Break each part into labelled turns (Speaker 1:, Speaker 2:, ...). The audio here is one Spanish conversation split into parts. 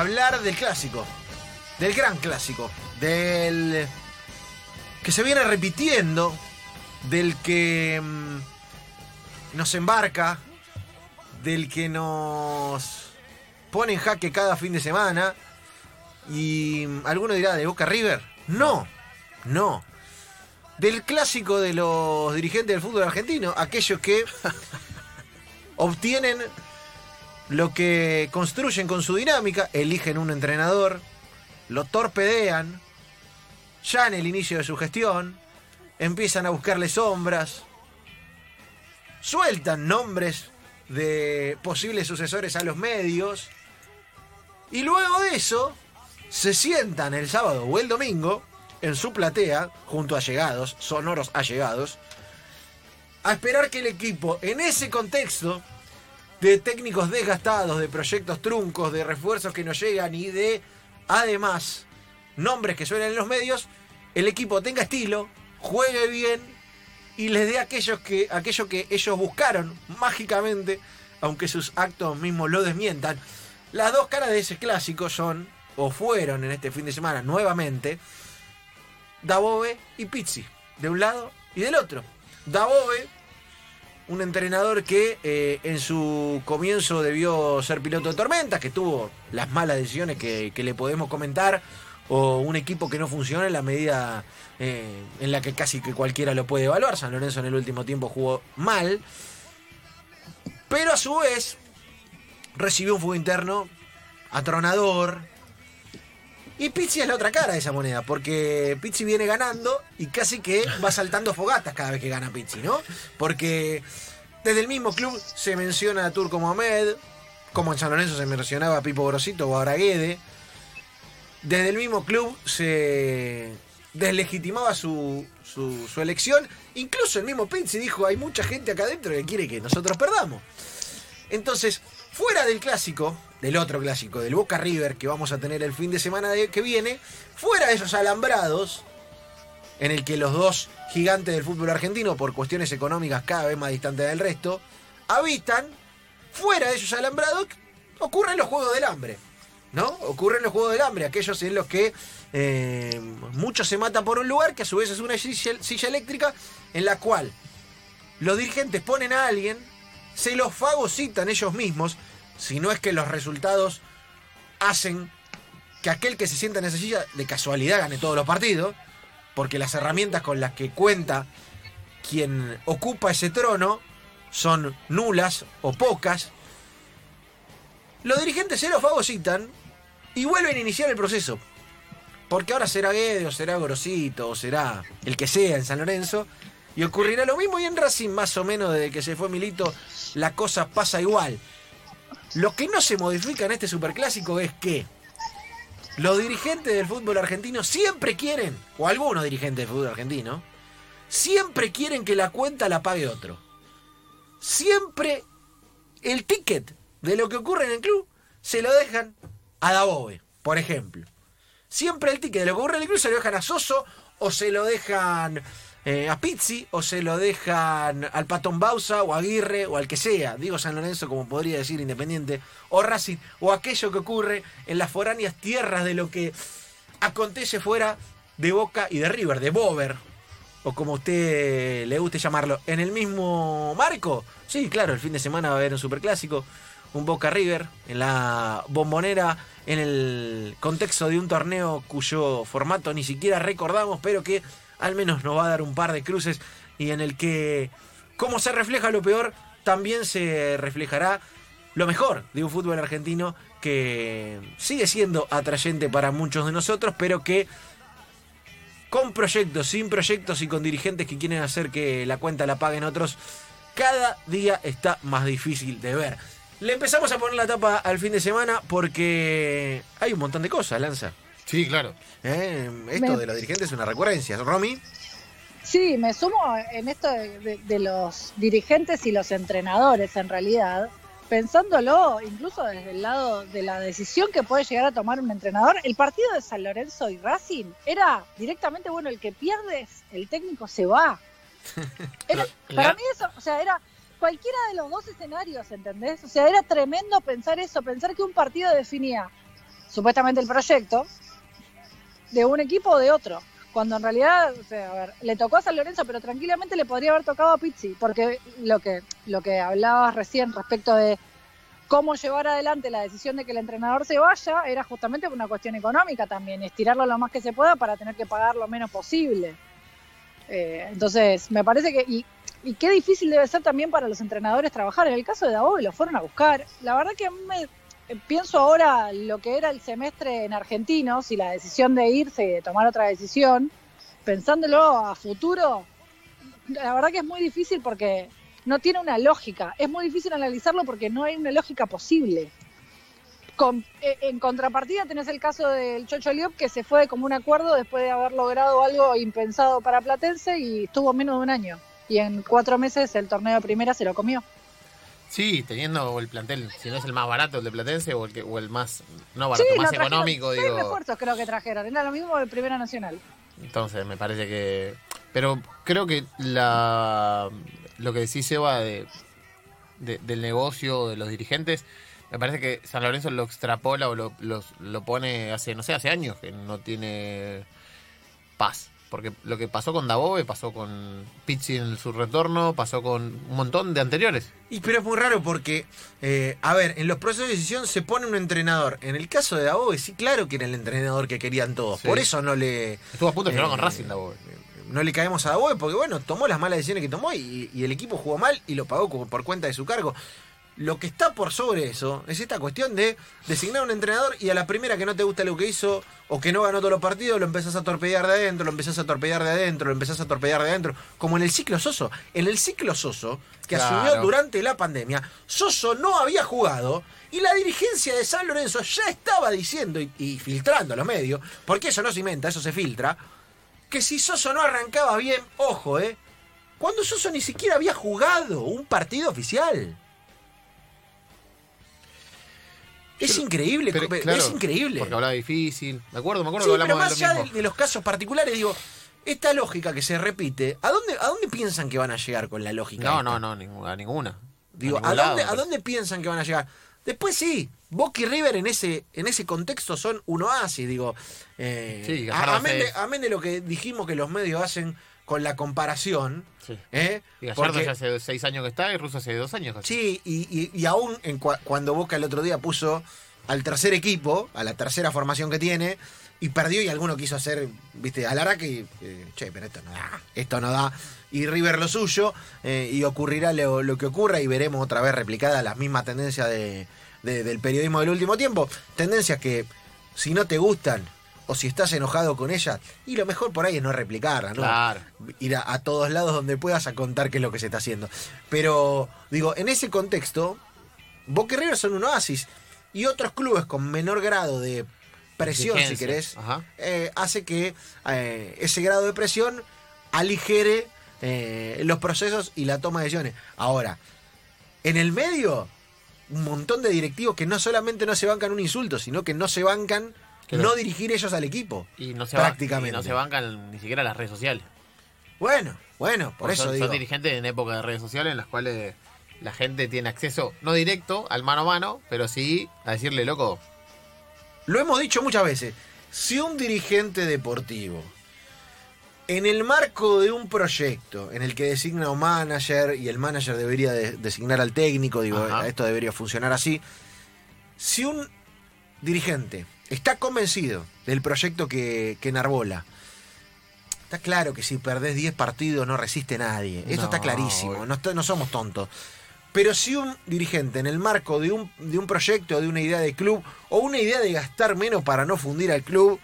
Speaker 1: hablar del clásico, del gran clásico, del que se viene repitiendo, del que mm, nos embarca, del que nos pone en jaque cada fin de semana. Y mm, alguno dirá, ¿de Boca River? No, no. Del clásico de los dirigentes del fútbol argentino, aquellos que obtienen lo que construyen con su dinámica, eligen un entrenador, lo torpedean, ya en el inicio de su gestión, empiezan a buscarle sombras, sueltan nombres de posibles sucesores a los medios, y luego de eso se sientan el sábado o el domingo en su platea, junto a llegados, sonoros allegados, a esperar que el equipo, en ese contexto de técnicos desgastados, de proyectos truncos, de refuerzos que no llegan y de, además, nombres que suenan en los medios, el equipo tenga estilo, juegue bien y les dé aquellos que, aquello que ellos buscaron mágicamente, aunque sus actos mismos lo desmientan. Las dos caras de ese clásico son, o fueron en este fin de semana nuevamente, Dabove y Pizzi, de un lado y del otro. Dabove, un entrenador que eh, en su comienzo debió ser piloto de tormentas, que tuvo las malas decisiones que, que le podemos comentar, o un equipo que no funciona en la medida eh, en la que casi que cualquiera lo puede evaluar. San Lorenzo en el último tiempo jugó mal, pero a su vez recibió un fuego interno atronador, y Pizzi es la otra cara de esa moneda, porque Pizzi viene ganando y casi que va saltando fogatas cada vez que gana Pizzi, ¿no? Porque desde el mismo club se menciona a Turco Mohamed, como en San Lorenzo se mencionaba a Pipo Grosito o a Braguede. Desde el mismo club se deslegitimaba su, su, su elección. Incluso el mismo Pizzi dijo, hay mucha gente acá adentro que quiere que nosotros perdamos. Entonces, fuera del clásico, del otro clásico, del Boca River que vamos a tener el fin de semana de- que viene, fuera de esos alambrados, en el que los dos gigantes del fútbol argentino, por cuestiones económicas cada vez más distantes del resto, habitan, fuera de esos alambrados, ocurren los Juegos del Hambre. ¿No? Ocurren los Juegos del Hambre, aquellos en los que eh, muchos se matan por un lugar, que a su vez es una silla, silla eléctrica, en la cual los dirigentes ponen a alguien, se los fagocitan ellos mismos, si no es que los resultados hacen que aquel que se sienta en esa silla de casualidad gane todos los partidos, porque las herramientas con las que cuenta quien ocupa ese trono son nulas o pocas. Los dirigentes se los fagocitan y vuelven a iniciar el proceso. Porque ahora será Guede, o será Grosito, o será el que sea en San Lorenzo. Y ocurrirá lo mismo y en Racing, más o menos desde que se fue Milito, la cosa pasa igual. Lo que no se modifica en este superclásico es que los dirigentes del fútbol argentino siempre quieren, o algunos dirigentes del fútbol argentino, siempre quieren que la cuenta la pague otro. Siempre el ticket de lo que ocurre en el club se lo dejan a Dabove, por ejemplo. Siempre el ticket de lo que ocurre en el club se lo dejan a Soso o se lo dejan eh, a Pizzi o se lo dejan al Patón Bausa o a Aguirre o al que sea, digo San Lorenzo como podría decir Independiente o Racing o aquello que ocurre en las foráneas tierras de lo que acontece fuera de Boca y de River, de Bover o como a usted le guste llamarlo, en el mismo marco. Sí, claro, el fin de semana va a haber un superclásico, un Boca River en la bombonera en el contexto de un torneo cuyo formato ni siquiera recordamos, pero que al menos nos va a dar un par de cruces y en el que, como se refleja lo peor, también se reflejará lo mejor de un fútbol argentino que sigue siendo atrayente para muchos de nosotros, pero que con proyectos, sin proyectos y con dirigentes que quieren hacer que la cuenta la paguen otros, cada día está más difícil de ver. Le empezamos a poner la tapa al fin de semana porque hay un montón de cosas, Lanza.
Speaker 2: Sí, claro.
Speaker 1: ¿Eh? Esto
Speaker 3: Me-
Speaker 1: de los dirigentes es una recurrencia. Romy,
Speaker 3: Sí, me sumo en esto de, de- de los dirigentes y los entrenadores, en realidad, pensándolo incluso desde el lado de la decisión que puede llegar a tomar un entrenador. El partido de San Lorenzo y Racing era directamente, bueno, el que pierdes, el técnico se va. Era- para mí eso, o sea, era cualquiera de los dos escenarios, ¿entendés? O sea, era tremendo pensar eso, pensar que un partido definía supuestamente el proyecto de un equipo o de otro. Cuando en realidad, o sea, a ver, le tocó a San Lorenzo, pero tranquilamente le podría haber tocado a Pizzi, porque lo que, lo que hablabas recién respecto de cómo llevar adelante la decisión de que el entrenador se vaya era justamente una cuestión económica también, estirarlo lo más que se pueda para tener que pagar lo menos posible. Eh, entonces, me parece que, y, y, qué difícil debe ser también para los entrenadores trabajar. En el caso de Davo, lo fueron a buscar. La verdad que a me, pienso ahora lo que era el semestre en Argentinos y la decisión de irse y de tomar otra decisión, pensándolo a futuro, la verdad que es muy difícil porque no tiene una lógica. Es muy difícil analizarlo porque no hay una lógica posible. Con, eh, en contrapartida tenés el caso del Chocho Liop que se fue como un acuerdo después de haber logrado algo impensado para Platense y estuvo menos de un año. Y en cuatro meses el torneo de primera se lo comió.
Speaker 2: Sí, teniendo el plantel, si no es el más barato el de Platense o el, que, o el más, no barato, más económico. Digo.
Speaker 3: refuerzos creo que trajeron, era lo mismo de Primera Nacional.
Speaker 2: Entonces, me parece que... Pero creo que la lo que decís, Eva, de, de, del negocio, de los dirigentes, me parece que San Lorenzo lo extrapola o lo, lo, lo pone hace, no sé, hace años que no tiene paz. Porque lo que pasó con Dabove, pasó con Pizzi en su retorno, pasó con un montón de anteriores.
Speaker 1: Y pero es muy raro porque, eh, a ver, en los procesos de decisión se pone un entrenador. En el caso de Dabove, sí, claro que era el entrenador que querían todos. Sí. Por eso no le.
Speaker 2: Estuvo a punto de eh, con Racing Dabove.
Speaker 1: No le caemos a Dabove porque, bueno, tomó las malas decisiones que tomó y, y el equipo jugó mal y lo pagó por cuenta de su cargo. Lo que está por sobre eso es esta cuestión de designar un entrenador y a la primera que no te gusta lo que hizo o que no ganó todos los partidos, lo empezás a torpedear de adentro, lo empezás a torpedear de adentro, lo empezás a torpedear de adentro. Como en el ciclo Soso. En el ciclo Soso, que claro. asumió durante la pandemia, Soso no había jugado y la dirigencia de San Lorenzo ya estaba diciendo y, y filtrando a los medios, porque eso no se inventa, eso se filtra, que si Soso no arrancaba bien, ojo, ¿eh? Cuando Soso ni siquiera había jugado un partido oficial. Es pero, increíble, pero, claro, es increíble.
Speaker 2: Porque hablaba difícil. Me acuerdo, me acuerdo
Speaker 1: sí,
Speaker 2: que hablamos
Speaker 1: pero más
Speaker 2: de, lo
Speaker 1: allá
Speaker 2: mismo.
Speaker 1: de, de, los casos particulares, digo, esta lógica que se repite, ¿a dónde, ¿a dónde piensan que van a llegar con la lógica?
Speaker 2: No,
Speaker 1: esta?
Speaker 2: no, no, ninguna, a ninguna.
Speaker 1: Digo,
Speaker 2: a,
Speaker 1: ¿a,
Speaker 2: lado,
Speaker 1: dónde, ¿a dónde piensan que van a llegar? Después sí, Boca y River en ese, en ese contexto son un oasis, digo. Eh,
Speaker 2: sí,
Speaker 1: a, amén, de, amén de lo que dijimos que los medios hacen con la comparación.
Speaker 2: Sí.
Speaker 1: ¿eh?
Speaker 2: Y Gallardo ya hace seis años que está y Russo hace dos años.
Speaker 1: Sí, y, y, y aún en cua, cuando Boca el otro día puso al tercer equipo, a la tercera formación que tiene, y perdió y alguno quiso hacer, viste, a que, eh, che, pero esto no da, esto no da. Y River lo suyo, eh, y ocurrirá lo, lo, que ocurra y veremos otra vez replicada la misma tendencia de, de, del periodismo del último tiempo. Tendencias que, si no te gustan, o si estás enojado con ellas, y lo mejor por ahí es no replicarlas, ¿no?
Speaker 2: Claro.
Speaker 1: Ir a, a, todos lados donde puedas a contar qué es lo que se está haciendo. Pero, digo, en ese contexto, Boca y River son un oasis y otros clubes con menor grado de presión, si querés, eh, hace que eh, ese grado de presión aligere eh, los procesos y la toma de decisiones. Ahora, en el medio, un montón de directivos que no solamente no se bancan un insulto, sino que no se bancan no, no dirigir ellos al equipo.
Speaker 2: Y no se
Speaker 1: prácticamente.
Speaker 2: y no se bancan ni siquiera las redes sociales.
Speaker 1: Bueno, bueno, por, por eso
Speaker 2: son,
Speaker 1: digo.
Speaker 2: Son dirigentes en época de redes sociales en las cuales la gente tiene acceso, no directo al mano a mano, pero sí a decirle, loco.
Speaker 1: Lo hemos dicho muchas veces. Si un dirigente deportivo, en el marco de un proyecto en el que designa un manager y el manager debería de designar al técnico, digo, Ajá. esto debería funcionar así. Si un dirigente está convencido del proyecto que, que enarbola, está claro que si perdés 10 partidos no resiste nadie. Esto no, está clarísimo, no, no somos tontos. Pero si un dirigente en el marco de un, de un proyecto, de una idea de club, o una idea de gastar menos para no fundir al club,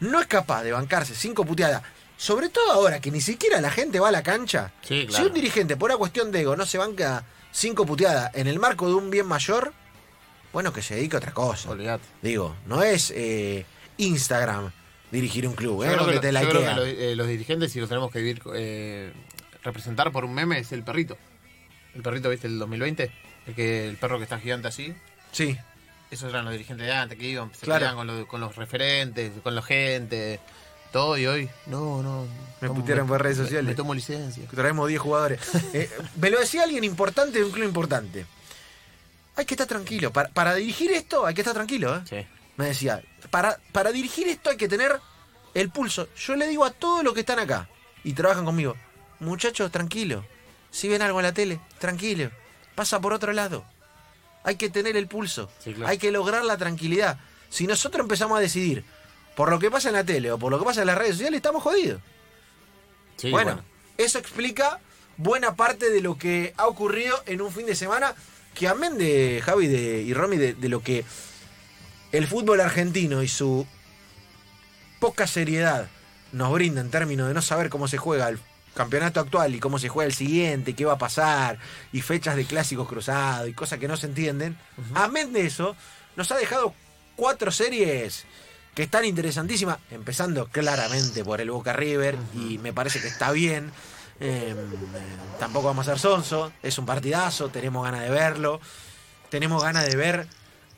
Speaker 1: no es capaz de bancarse cinco puteadas, sobre todo ahora que ni siquiera la gente va a la cancha,
Speaker 2: sí, claro.
Speaker 1: si un dirigente por una cuestión de ego no se banca cinco puteadas en el marco de un bien mayor, bueno, que se dedique a otra cosa.
Speaker 2: Olvidate.
Speaker 1: Digo, no es eh, Instagram dirigir un club, ¿eh? Donde
Speaker 2: que,
Speaker 1: te
Speaker 2: yo creo que los, eh, los, dirigentes, si los tenemos que vivir, eh, representar por un meme, es el perrito. El perrito, ¿viste? El 2020. El, que, el perro que está gigante así.
Speaker 1: Sí.
Speaker 2: Esos eran los dirigentes de antes que iban, se
Speaker 1: Claro.
Speaker 2: con, lo- con los referentes, con la gente. todo y hoy, no, no.
Speaker 1: Me
Speaker 2: tomo-
Speaker 1: putearon por redes sociales.
Speaker 2: Me tomo licencia.
Speaker 1: Traemos 10 jugadores. Eh, me lo decía alguien importante de un club importante. Hay que estar tranquilo. Para, para dirigir esto hay que estar tranquilo, ¿eh?
Speaker 2: Sí.
Speaker 1: Me decía, para, para dirigir esto hay que tener el pulso. Yo le digo a todos los que están acá y trabajan conmigo, muchachos, tranquilo. Si ven algo en la tele, tranquilo. Pasa por otro lado. Hay que tener el pulso.
Speaker 2: Sí, claro.
Speaker 1: Hay que lograr la tranquilidad. Si nosotros empezamos a decidir por lo que pasa en la tele o por lo que pasa en las redes sociales, estamos jodidos.
Speaker 2: Sí,
Speaker 1: bueno, eso explica buena parte de lo que ha ocurrido en un fin de semana que amén de Javi de- y Romy de, de lo que el fútbol argentino y su poca seriedad nos brinda en términos de no saber cómo se juega el campeonato actual y cómo se juega el siguiente, qué va a pasar, y fechas de clásicos cruzados y cosas que no se entienden. Amén de eso, nos ha dejado cuatro series que están interesantísimas, empezando claramente por el Boca River, y me parece que está bien. Eh, tampoco vamos a ser sonso, es un partidazo, tenemos ganas de verlo. Tenemos ganas de ver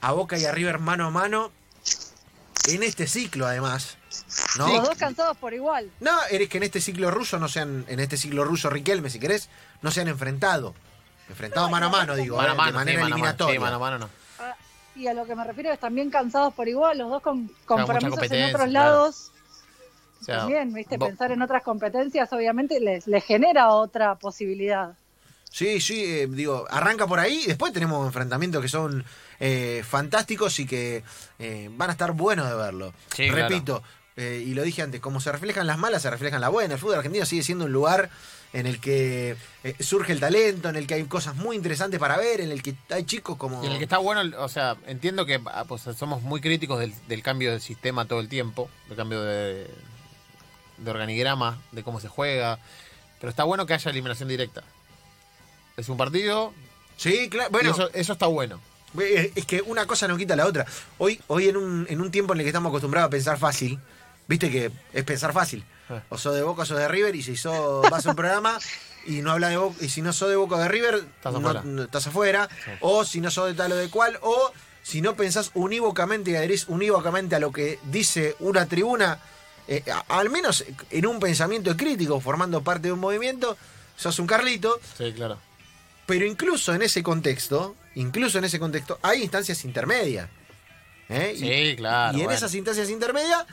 Speaker 1: a Boca y a River mano a mano en este ciclo, además. ¿no?
Speaker 3: Los dos cansados por igual.
Speaker 1: No, eres que en este ciclo ruso no sean, en este ciclo ruso Riquelme, si querés, no se han enfrentado. Enfrentado
Speaker 3: No,
Speaker 1: mano a mano, digo,
Speaker 2: Mano a
Speaker 1: eh,
Speaker 2: mano,
Speaker 1: de manera
Speaker 2: mano a mano.
Speaker 1: eliminatoria.
Speaker 2: Sí, mano a mano no.
Speaker 3: Ah, Y a lo que me refiero es también cansados por igual, los dos con compromisos en otros
Speaker 2: claro.
Speaker 3: Lados.
Speaker 2: O sea,
Speaker 3: también, ¿viste?
Speaker 2: vos-
Speaker 3: Pensar en otras competencias obviamente les, les genera otra posibilidad.
Speaker 1: Sí, sí, eh, digo, arranca por ahí. Después tenemos enfrentamientos que son eh, fantásticos y que eh, van a estar buenos de verlo.
Speaker 2: Sí,
Speaker 1: Repito, eh, y lo dije antes, como se reflejan las malas, se reflejan las buenas. El fútbol argentino sigue siendo un lugar en el que eh, surge el talento, en el que hay cosas muy interesantes para ver, en el que hay chicos como...
Speaker 2: Y en el que está bueno, o sea, entiendo que ah, pues, somos muy críticos del, del cambio del sistema todo el tiempo, del cambio de, de organigrama, de cómo se juega, pero está bueno que haya eliminación directa. Es un partido,
Speaker 1: Sí, claro. Bueno,
Speaker 2: eso, eso está bueno.
Speaker 1: Eh, Es que una cosa no quita la otra. Hoy, hoy en, un, en un tiempo en el que estamos acostumbrados a pensar fácil, viste que es pensar fácil.
Speaker 2: Eh.
Speaker 1: O sos de Boca o sos de River, y si sos, vas a un programa y no habla de Boca, y si no sos de Boca o de River,
Speaker 2: Estás
Speaker 1: no-
Speaker 2: afuera.
Speaker 1: no- estás afuera.
Speaker 2: Sí.
Speaker 1: O si no sos de tal o de cual, o si no pensás unívocamente y adherís unívocamente a lo que dice una tribuna, eh, al menos en un pensamiento crítico, formando parte de un movimiento, sos un Carlito.
Speaker 2: Sí, claro.
Speaker 1: Pero incluso en ese contexto, incluso en ese contexto, hay instancias intermedias. ¿eh? Y-
Speaker 2: Sí, claro.
Speaker 1: y en
Speaker 2: bueno.
Speaker 1: esas instancias intermedias,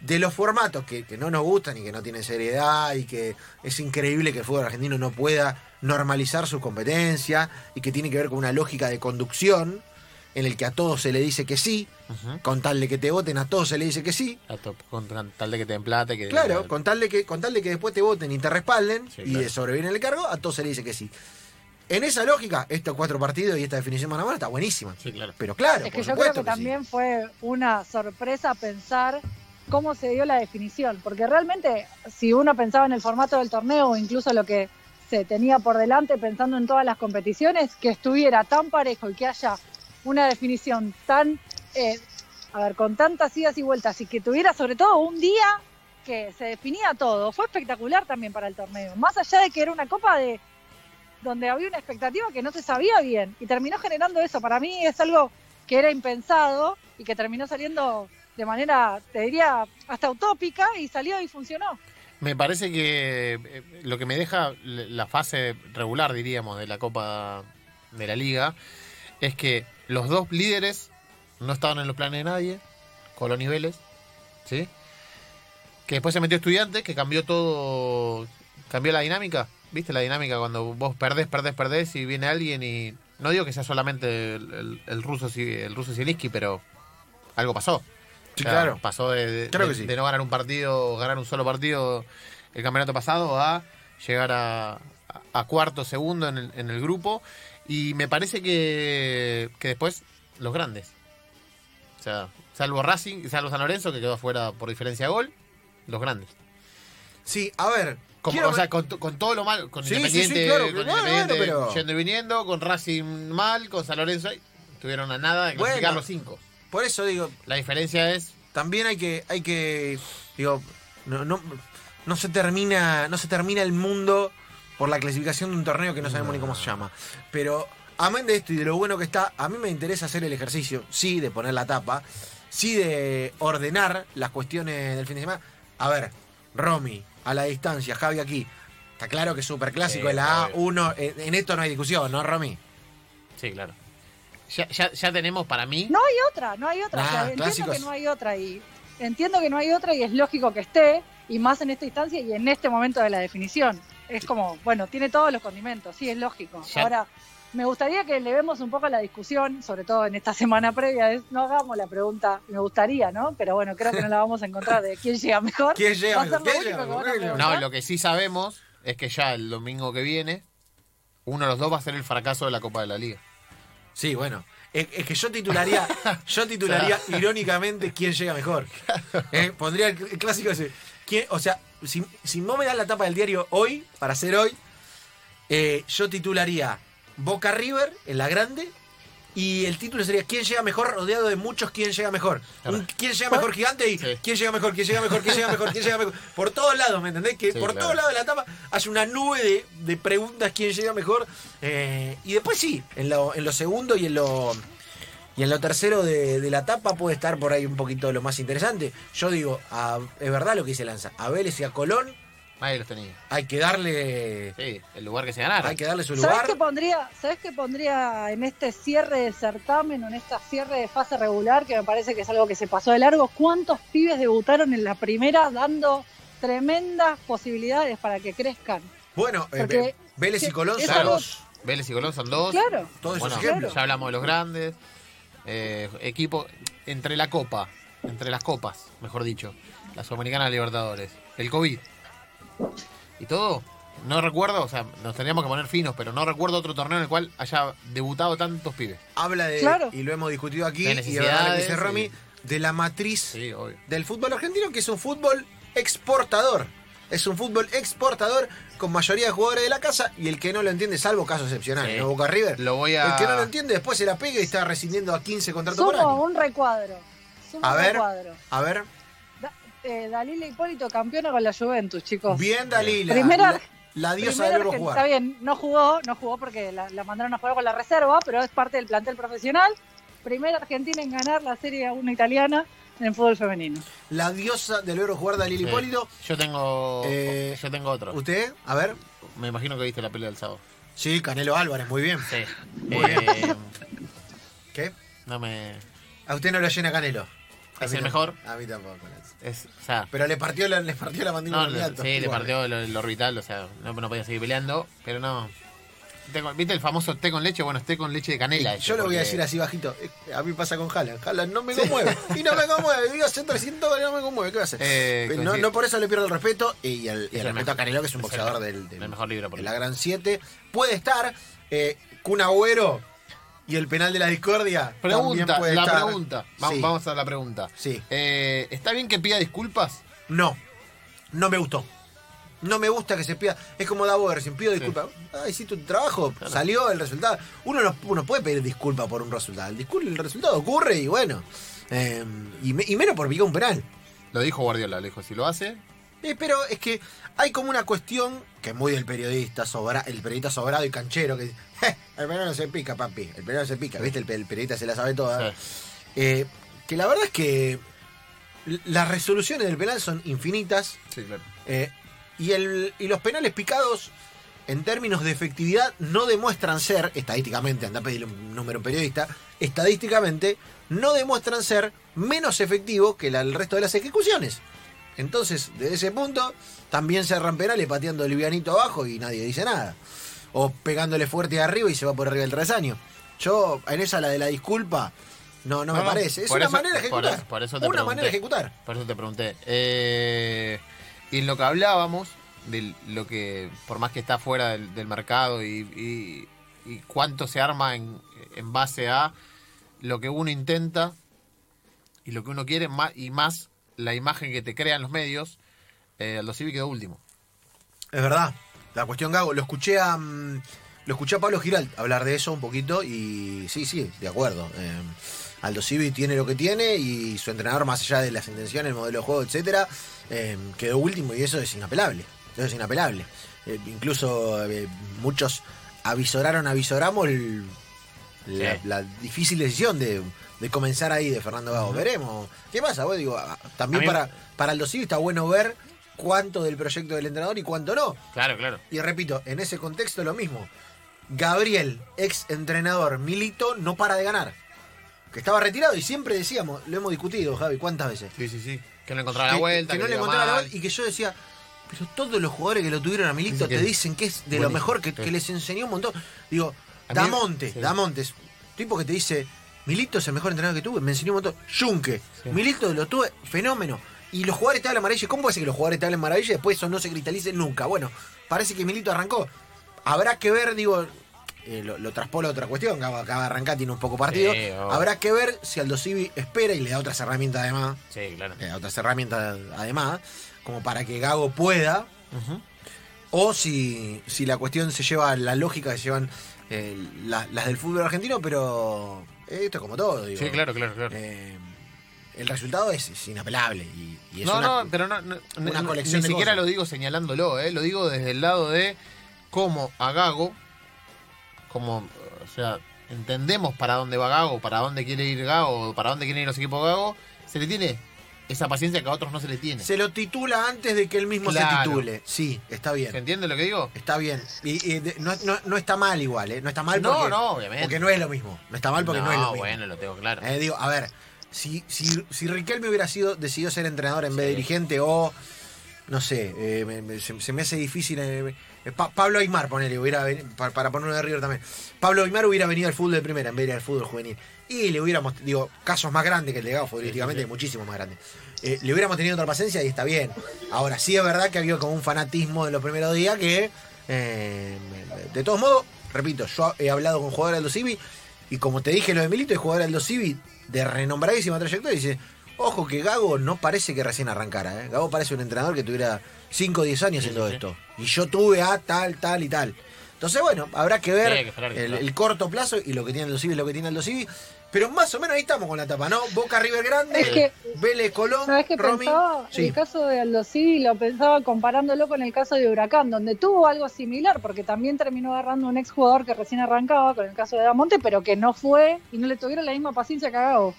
Speaker 1: de los formatos que, que no nos gustan y que no tienen seriedad y que es increíble que el fútbol argentino no pueda normalizar su competencia y que tiene que ver con una lógica de conducción en el que a todos se le dice que sí, con tal de que te voten a todos se le dice que sí.
Speaker 2: A to- Con, con tal de que te den plata. y Que
Speaker 1: Claro, con tal de que, con tal de que después te voten y te respalden
Speaker 2: Sí,
Speaker 1: y
Speaker 2: claro.
Speaker 1: de sobrevivir en el cargo, a todos se le dice que sí. En esa lógica, estos cuatro partidos y esta definición mano a mano está buenísima.
Speaker 2: Sí, claro.
Speaker 1: Pero claro,
Speaker 3: es que
Speaker 1: por
Speaker 3: yo creo
Speaker 1: que, sí.
Speaker 3: también fue una sorpresa pensar cómo se dio la definición, porque realmente si uno pensaba en el formato del torneo o incluso lo que se tenía por delante pensando en todas las competiciones, que estuviera tan parejo y que haya una definición tan, eh, a ver, con tantas idas y vueltas y que tuviera sobre todo un día que se definía todo, fue espectacular también para el torneo, más allá de que era una copa de donde había una expectativa que no se sabía bien y terminó generando eso. Para mí es algo que era impensado y que terminó saliendo de manera, te diría, hasta utópica y salió y funcionó.
Speaker 2: Me parece que eh, lo que me deja la fase regular, diríamos, de la Copa de la Liga, es que los dos líderes no estaban en los planes de nadie, Colón y Vélez, ¿sí? Que después se metió Estudiantes, que cambió todo, cambió la dinámica, ¿viste? La dinámica cuando vos perdés, perdés, perdés y viene alguien y... No digo que sea solamente el, el- el ruso, el ruso Zielinski, pero algo pasó.
Speaker 1: Sí,
Speaker 2: O sea,
Speaker 1: claro.
Speaker 2: Pasó de, de-
Speaker 1: Claro
Speaker 2: de-
Speaker 1: que sí.
Speaker 2: de no ganar un partido, ganar un solo partido el campeonato pasado a llegar a, a- a cuarto, segundo en el, en el grupo. Y me parece que, que después los grandes. O sea, salvo Racing, salvo San Lorenzo, que quedó afuera por diferencia de gol, los grandes.
Speaker 1: Sí, a ver.
Speaker 2: Como- o sea, con, con todo lo mal, con
Speaker 1: Sí, sí, sí,
Speaker 2: Independiente,
Speaker 1: claro,
Speaker 2: con Independiente
Speaker 1: pero-
Speaker 2: yendo y viniendo, con Racing mal, con San Lorenzo, ahí, estuvieron a nada de
Speaker 1: Bueno.
Speaker 2: clasificar los cinco.
Speaker 1: por eso digo,
Speaker 2: La diferencia es
Speaker 1: también hay que, hay que, digo, no, no, no se termina, no se termina el mundo por la clasificación de un torneo que no sabemos ni cómo se llama. Pero, amén de esto y de lo bueno que está, a mí me interesa hacer el ejercicio, sí, de poner la tapa, sí de ordenar las cuestiones del fin de semana. A ver, Romy, a la distancia, Javi aquí. Está claro que es super clásico
Speaker 2: Sí,
Speaker 1: la
Speaker 2: obvio.
Speaker 1: A1. En, en esto no hay discusión, ¿no, Romy?
Speaker 2: Sí, claro. Ya, ya, ya tenemos para mí.
Speaker 3: No hay otra, no hay otra.
Speaker 1: Ah,
Speaker 3: o sea, entiendo
Speaker 1: clásicos.
Speaker 3: que no hay otra y entiendo que no hay otra y es lógico que esté y más en esta instancia y en este momento de la definición. Es como, bueno, tiene todos los condimentos, sí, es lógico.
Speaker 2: Ya-
Speaker 3: Ahora, me gustaría que levemos un poco la discusión, sobre todo en esta semana previa, es, no hagamos la pregunta, me gustaría, ¿no? Pero bueno, creo que no la vamos a encontrar de quién llega mejor.
Speaker 1: ¿Quién llega mejor?
Speaker 2: No, lo que sí sabemos es que ya el domingo que viene, uno de los dos va a ser el fracaso de la Copa de la Liga.
Speaker 1: Sí, bueno. Es, es que yo titularía, yo titularía irónicamente quién llega mejor. Eh, pondría el, el clásico ese. ¿Quién- o sea, si, si no me dan la tapa del diario hoy, para hacer hoy, eh, yo titularía Boca River en la grande. Y el título sería ¿Quién llega mejor? Rodeado de muchos ¿Quién llega mejor? Un ¿Quién llega mejor gigante? Y
Speaker 2: Sí.
Speaker 1: ¿Quién llega mejor? ¿Quién llega mejor? ¿Quién llega mejor? ¿Quién llega mejor? Por todos lados, ¿me entendés? Que
Speaker 2: Sí,
Speaker 1: por
Speaker 2: claro.
Speaker 1: todos lados de la tapa hay una nube de, de preguntas ¿Quién llega mejor? Eh, y después sí, en lo, en lo segundo y en lo, y en lo tercero de, de la tapa puede estar por ahí un poquito lo más interesante. Yo digo, a- es verdad lo que dice Lanza. A Vélez y a Colón
Speaker 2: Nadie los tenía.
Speaker 1: hay que darle,
Speaker 2: Sí, el lugar que se ganara.
Speaker 1: hay que darle su
Speaker 3: ¿Sabes
Speaker 1: lugar.
Speaker 3: qué pondría, ¿Sabes qué pondría en este cierre de certamen o en esta cierre de fase regular, que me parece que es algo que se pasó de largo? ¿Cuántos pibes debutaron en la primera dando tremendas posibilidades para que crezcan?
Speaker 1: Bueno, eh, Vélez y Colón son dos.
Speaker 2: Vélez y Colón son dos.
Speaker 3: Claro.
Speaker 1: Todos esos
Speaker 2: Bueno,
Speaker 1: ejemplos.
Speaker 2: ya hablamos de los grandes. Eh, equipo entre la Copa, entre las copas, mejor dicho. La Sudamericana Libertadores. El COVID. Y todo. No recuerdo, o sea, nos tendríamos que poner finos, pero no recuerdo otro torneo en el cual haya debutado tantos pibes.
Speaker 1: Habla de,
Speaker 3: Claro.
Speaker 1: y lo hemos discutido aquí,
Speaker 2: De
Speaker 1: y lo dice Romy,
Speaker 2: sí.
Speaker 1: de la matriz
Speaker 2: Sí,
Speaker 1: del fútbol argentino, que es un fútbol exportador. Es un fútbol exportador con mayoría de jugadores de la casa y el que no lo entiende, salvo casos excepcionales,
Speaker 2: Sí.
Speaker 1: ¿no? Boca River.
Speaker 2: Lo voy a-
Speaker 1: El que no lo entiende después se la pega y está rescindiendo a 15 contratos por
Speaker 3: Sumo
Speaker 1: año.
Speaker 3: un recuadro. Sumo
Speaker 1: A
Speaker 3: un
Speaker 1: ver.
Speaker 3: recuadro.
Speaker 1: A ver,
Speaker 3: Da- eh, Dalila Hipólito, campeona con la Juventus, chicos.
Speaker 1: bien Dalila.
Speaker 3: Primera-
Speaker 1: la, la diosa
Speaker 3: Primera
Speaker 1: del verbo jugar.
Speaker 3: Está bien, no jugó, no jugó porque la, la mandaron a jugar con la reserva, pero es parte del plantel profesional. Primera Argentina en ganar la Serie 1 italiana en fútbol femenino.
Speaker 1: La diosa del verbo jugar, Dalila
Speaker 2: Sí.
Speaker 1: Hipólito.
Speaker 2: Yo tengo.
Speaker 1: Eh,
Speaker 2: yo tengo otro.
Speaker 1: ¿Usted? A ver.
Speaker 2: Me imagino que viste la pelea del sábado.
Speaker 1: Sí, Canelo Álvarez, muy bien.
Speaker 2: Sí.
Speaker 1: Muy
Speaker 2: Eh,
Speaker 1: ¿Qué?
Speaker 2: no me.
Speaker 1: A usted no lo llena Canelo. A
Speaker 2: Es
Speaker 1: mí
Speaker 2: el mejor.
Speaker 1: A mí tampoco.
Speaker 2: Es, o sea,
Speaker 1: Pero le partió la, le partió la mandíbula
Speaker 2: No, le- sí, le
Speaker 1: Igual.
Speaker 2: partió lo, lo orbital, o sea, no, no podía seguir peleando, pero no. Té con- ¿Viste el famoso té con leche? Bueno, té con leche de canela.
Speaker 1: Yo lo voy a decir así bajito. Eh, A mí pasa con Haaland. Haaland no me conmueve. Y no me conmueve. Digo, hace 300 goles, no me conmueve. ¿Qué va a hacer?
Speaker 2: Eh,
Speaker 1: Pero no, no por eso le pierdo el respeto. Y el, y el
Speaker 2: Es el
Speaker 1: respeto a Canelo, que es un
Speaker 2: Es
Speaker 1: boxeador del, del-
Speaker 2: El mejor libro por
Speaker 1: de la. Gran 7. Puede estar eh, Kun Agüero y el penal de la discordia.
Speaker 2: Pregunta,
Speaker 1: puede
Speaker 2: la
Speaker 1: estar.
Speaker 2: pregunta. Vamos,
Speaker 1: Sí.
Speaker 2: vamos a la pregunta.
Speaker 1: Sí.
Speaker 2: Eh, ¿Está bien que pida disculpas?
Speaker 1: No, no me gustó. No me gusta que se pida. Es como Davo recién pido disculpas. Ah, hiciste tu trabajo, salió el resultado. Uno no, uno puede pedir disculpas por un resultado. El, discul- el resultado ocurre y bueno. eh, y, me- y menos por picar un penal.
Speaker 2: Lo dijo Guardiola, le dijo, si lo hace,
Speaker 1: Eh, pero es que hay como una cuestión que es muy del periodista, sobra, el periodista sobrado y canchero que dice, "Eh, el penal no se pica, papi. El penal no se pica. ¿Viste? El, el periodista se la sabe toda.
Speaker 2: sí.
Speaker 1: Eh, que la verdad es que las resoluciones del penal son infinitas.
Speaker 2: Sí, claro.
Speaker 1: Eh, y, el, y los penales picados, en términos de efectividad, no demuestran ser, estadísticamente, anda a pedirle un número a un periodista, estadísticamente no demuestran ser menos efectivos que la- el resto de las ejecuciones. Entonces, desde ese punto, también se penales pateando livianito abajo y nadie dice nada. O pegándole fuerte arriba y se va por arriba del travesaño. Yo, en esa la de la disculpa, no, no, me
Speaker 2: No,
Speaker 1: parece. Es una
Speaker 2: eso-
Speaker 1: manera de
Speaker 2: por
Speaker 1: ejecutar.
Speaker 2: eso- por eso te
Speaker 1: una
Speaker 2: pregunté.
Speaker 1: manera de ejecutar.
Speaker 2: Por eso te pregunté. Eh, y en lo que hablábamos, de lo que, por más que está fuera del, del mercado y, cuánto se arma en, en base a lo que uno intenta y lo que uno quiere, y más la imagen que te crean los medios, eh, Aldo Civi quedó último.
Speaker 1: Es verdad. La cuestión Gago, lo escuché a mm, lo escuché a Pablo Giral hablar de eso un poquito y sí, sí, de acuerdo. Eh, Aldo Civi tiene lo que tiene y su entrenador, más allá de las intenciones, el modelo de juego, etcétera, eh, quedó último y eso es inapelable. Eso es inapelable. Eh, incluso eh, muchos avisoraron, avisoramos el- la,
Speaker 2: Sí.
Speaker 1: la difícil decisión de, de comenzar ahí de Fernando Gago. Veremos. ¿Qué pasa? Vos digo, ah, también
Speaker 2: mí-
Speaker 1: para, para el Civi está bueno ver cuánto del proyecto del entrenador y cuánto no.
Speaker 2: Claro, claro.
Speaker 1: Y repito, en ese contexto lo mismo. Gabriel, ex entrenador Milito, no para de ganar. Que estaba retirado y siempre decíamos, lo hemos discutido, Javi, ¿cuántas veces?
Speaker 2: Sí, sí, sí. Que no encontraba la vuelta.
Speaker 1: que no le encontraba la vuelta y que yo decía, pero todos los jugadores que lo tuvieron a Milito te dicen que es de lo mejor, que,
Speaker 2: sí.
Speaker 1: que les enseñó un montón. Digo,
Speaker 2: A mí-
Speaker 1: Damonte,
Speaker 2: sí.
Speaker 1: Damonte, es tipo que te dice, Milito es el mejor entrenador que tuve, me enseñó un montón. Junque,
Speaker 2: Sí.
Speaker 1: Milito lo tuve, fenómeno. Y los jugadores te hablan maravilla. ¿Cómo puede ser que los jugadores te hablen maravilla y después eso no se cristalice nunca? Bueno, parece que Milito arrancó. Habrá que ver, digo, eh, lo, lo traspolo a otra cuestión, acaba, acaba de arrancar, tiene un poco partido.
Speaker 2: Sí.
Speaker 1: Habrá que ver si Aldo Civi espera y le da otras herramientas además
Speaker 2: Sí, claro.
Speaker 1: eh, otras herramientas además, como para que Gago pueda, o si, si la cuestión se lleva la lógica que llevan eh, la- las del fútbol argentino, pero eh, esto es como todo, digo.
Speaker 2: Sí, claro, claro, claro.
Speaker 1: Eh, el resultado es, es inapelable y, y es
Speaker 2: no,
Speaker 1: una-
Speaker 2: no, pero no, no,
Speaker 1: una
Speaker 2: ni-
Speaker 1: colección
Speaker 2: ni
Speaker 1: de
Speaker 2: siquiera
Speaker 1: cosas.
Speaker 2: lo digo señalándolo, lo digo desde el lado de cómo a Gago, como, o sea, entendemos para dónde va Gago, para dónde quiere ir Gago, para dónde quieren ir los equipos Gago, se le tiene esa paciencia que a otros no se le tiene.
Speaker 1: Se lo titula antes de que él mismo se titule. Sí, está
Speaker 2: ¿Se
Speaker 1: bien.
Speaker 2: entiende lo que digo?
Speaker 1: Está bien. Y, no, no- no está mal igual, ¿eh? No está mal
Speaker 2: No,
Speaker 1: porque,
Speaker 2: no, obviamente.
Speaker 1: porque no es lo mismo. No está mal porque no, es lo mismo.
Speaker 2: bueno, lo tengo claro.
Speaker 1: Eh, digo, a ver, si, si, si Riquelme hubiera sido, decidido ser entrenador en vez de dirigente o, no sé, eh, me- me- se, se me hace difícil. eh, eh, Pa- Pablo Aymar, ponele, hubiera veni- pa- para, ponerlo de River también. Pablo Aymar hubiera venido al fútbol de primera en vez de ir al fútbol juvenil. Y le hubiéramos, digo, casos más grandes que el de Gago futbolísticamente,
Speaker 2: sí.
Speaker 1: muchísimo más grandes. Eh, le hubiéramos tenido otra paciencia y está bien. Ahora, sí es verdad que había como un fanatismo de los primeros días que, de todos modos, repito, yo he hablado con jugadores del Aldo Civi y como te dije lo de Milito, el jugador del Aldo Civi de renombradísima trayectoria dice, ojo que Gago no parece que recién arrancara, ¿eh? Gago parece un entrenador que tuviera 5 o 10 años
Speaker 2: Sí,
Speaker 1: haciendo
Speaker 2: sí, sí.
Speaker 1: esto. Y yo tuve a tal, tal y tal. Entonces, bueno, habrá que ver
Speaker 2: que esperar, que
Speaker 1: el, el corto plazo y lo que tiene Aldo Civi es lo que tiene Aldo Civi. Pero más o menos ahí estamos con la tapa, ¿no? Boca River Grande,
Speaker 3: Es que-
Speaker 1: Vélez Colón,
Speaker 3: ¿Sabes qué
Speaker 1: Romy.
Speaker 3: pensaba?
Speaker 1: Sí.
Speaker 3: El caso de Aldo Civi lo pensaba comparándolo con el caso de Huracán, donde tuvo algo similar, porque también terminó agarrando un exjugador que recién arrancaba, con el caso de Damonte, pero que no fue y no le tuvieron la misma paciencia que a Gago.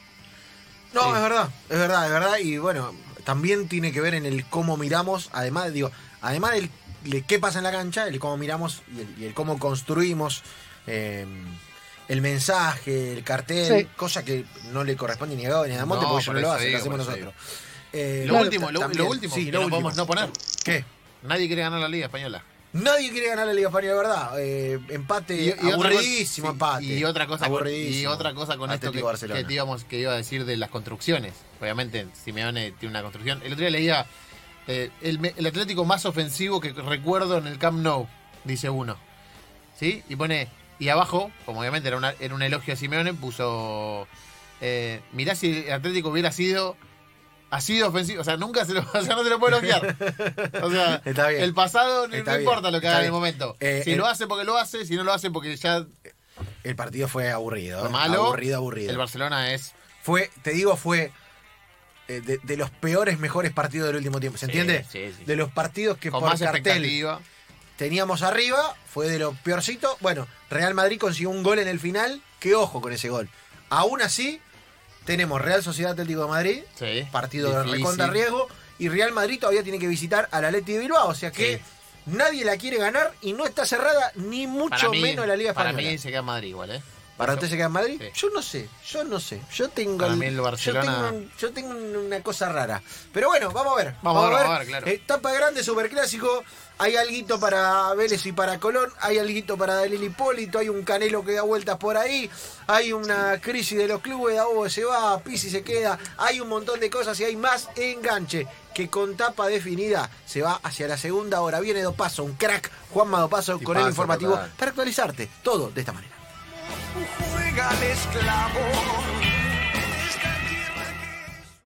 Speaker 1: No,
Speaker 2: Sí.
Speaker 1: es verdad, es verdad, es verdad. Y bueno, también tiene que ver en el cómo miramos, además, digo, además del de qué pasa en la cancha, el cómo miramos y el, y el cómo construimos eh, el mensaje, el cartel,
Speaker 3: Sí.
Speaker 1: cosa que no le corresponde ni a Gabo ni a Damonte
Speaker 2: No,
Speaker 1: porque
Speaker 2: por
Speaker 1: no lo
Speaker 2: eso
Speaker 1: hacen, lo hacemos nosotros. Eh,
Speaker 2: Lo
Speaker 3: Claro,
Speaker 2: último, lo, lo último,
Speaker 1: sí,
Speaker 2: que
Speaker 1: lo
Speaker 2: no
Speaker 1: último.
Speaker 2: podemos no poner.
Speaker 1: ¿Qué?
Speaker 2: Nadie quiere ganar la Liga Española.
Speaker 1: Nadie quiere ganar la Liga Española, de verdad. Eh, empate,
Speaker 2: otra
Speaker 1: aburridísimo
Speaker 2: cosa-
Speaker 1: empate.
Speaker 2: Y otra cosa con, y otra cosa con esto
Speaker 1: Atlético
Speaker 2: que, que, te íbamos- que iba a decir de las construcciones. Obviamente, Simeone tiene una construcción. El otro día leía eh, el Atlético más ofensivo que recuerdo en el Camp Nou, dice uno. ¿Sí? Y pone. Y abajo, como obviamente era, una- era un elogio a Simeone, puso. Eh, mirá si el Atlético hubiera sido. Ha sido ofensivo. O sea, nunca se lo, o sea, no se lo puede elogiar. O sea,
Speaker 1: Está bien.
Speaker 2: el pasado no,
Speaker 1: Está
Speaker 2: no
Speaker 1: bien,
Speaker 2: importa lo que
Speaker 1: está
Speaker 2: haga en el
Speaker 1: bien.
Speaker 2: momento.
Speaker 1: Eh,
Speaker 2: si
Speaker 1: el-
Speaker 2: lo hace porque lo hace, si no lo hace porque ya
Speaker 1: El partido fue aburrido. ¿eh?
Speaker 2: malo.
Speaker 1: Aburrido, aburrido.
Speaker 2: El Barcelona es.
Speaker 1: Fue, te digo, fue eh, de, de los peores, mejores partidos del último tiempo. ¿Se entiende?
Speaker 2: sí, sí.
Speaker 1: De los partidos que
Speaker 2: con
Speaker 1: por
Speaker 2: más
Speaker 1: cartel
Speaker 2: expectativa.
Speaker 1: teníamos arriba, fue de lo peorcito. Bueno, Real Madrid consiguió un gol en el final. Que ojo con ese gol. Aún así, tenemos Real Sociedad Atlético de Madrid,
Speaker 2: Sí.
Speaker 1: partido de recontra riesgo. Y Real Madrid todavía tiene que visitar al Atleti de Bilbao. O sea que
Speaker 2: Sí.
Speaker 1: nadie la quiere ganar y no está cerrada ni mucho
Speaker 2: Para mí,
Speaker 1: menos la Liga
Speaker 2: para
Speaker 1: Española.
Speaker 2: mí se queda Madrid igual, ¿eh?
Speaker 1: ¿Para usted se queda en Madrid?
Speaker 2: Sí.
Speaker 1: Yo no sé, yo no sé. Yo tengo, el-
Speaker 2: el Barcelona-
Speaker 1: yo tengo, un- yo tengo un- una cosa rara. Pero bueno, vamos a ver.
Speaker 2: Vamos a ver, vamos a ver, claro.
Speaker 1: Etapa grande, superclásico. Hay alguito para Vélez y para Colón. Hay alguito para Dalil Hipólito. Hay un Canelo que da vueltas por ahí. Hay una crisis de los clubes. Daobo se va, Pisi se queda. Hay un montón de cosas y hay más enganche que con tapa definida se va hacia la segunda hora. Viene Dopaso, un crack. Juanma Dopaso con el informativo para actualizarte. Todo de esta manera.
Speaker 4: Juega al esclavo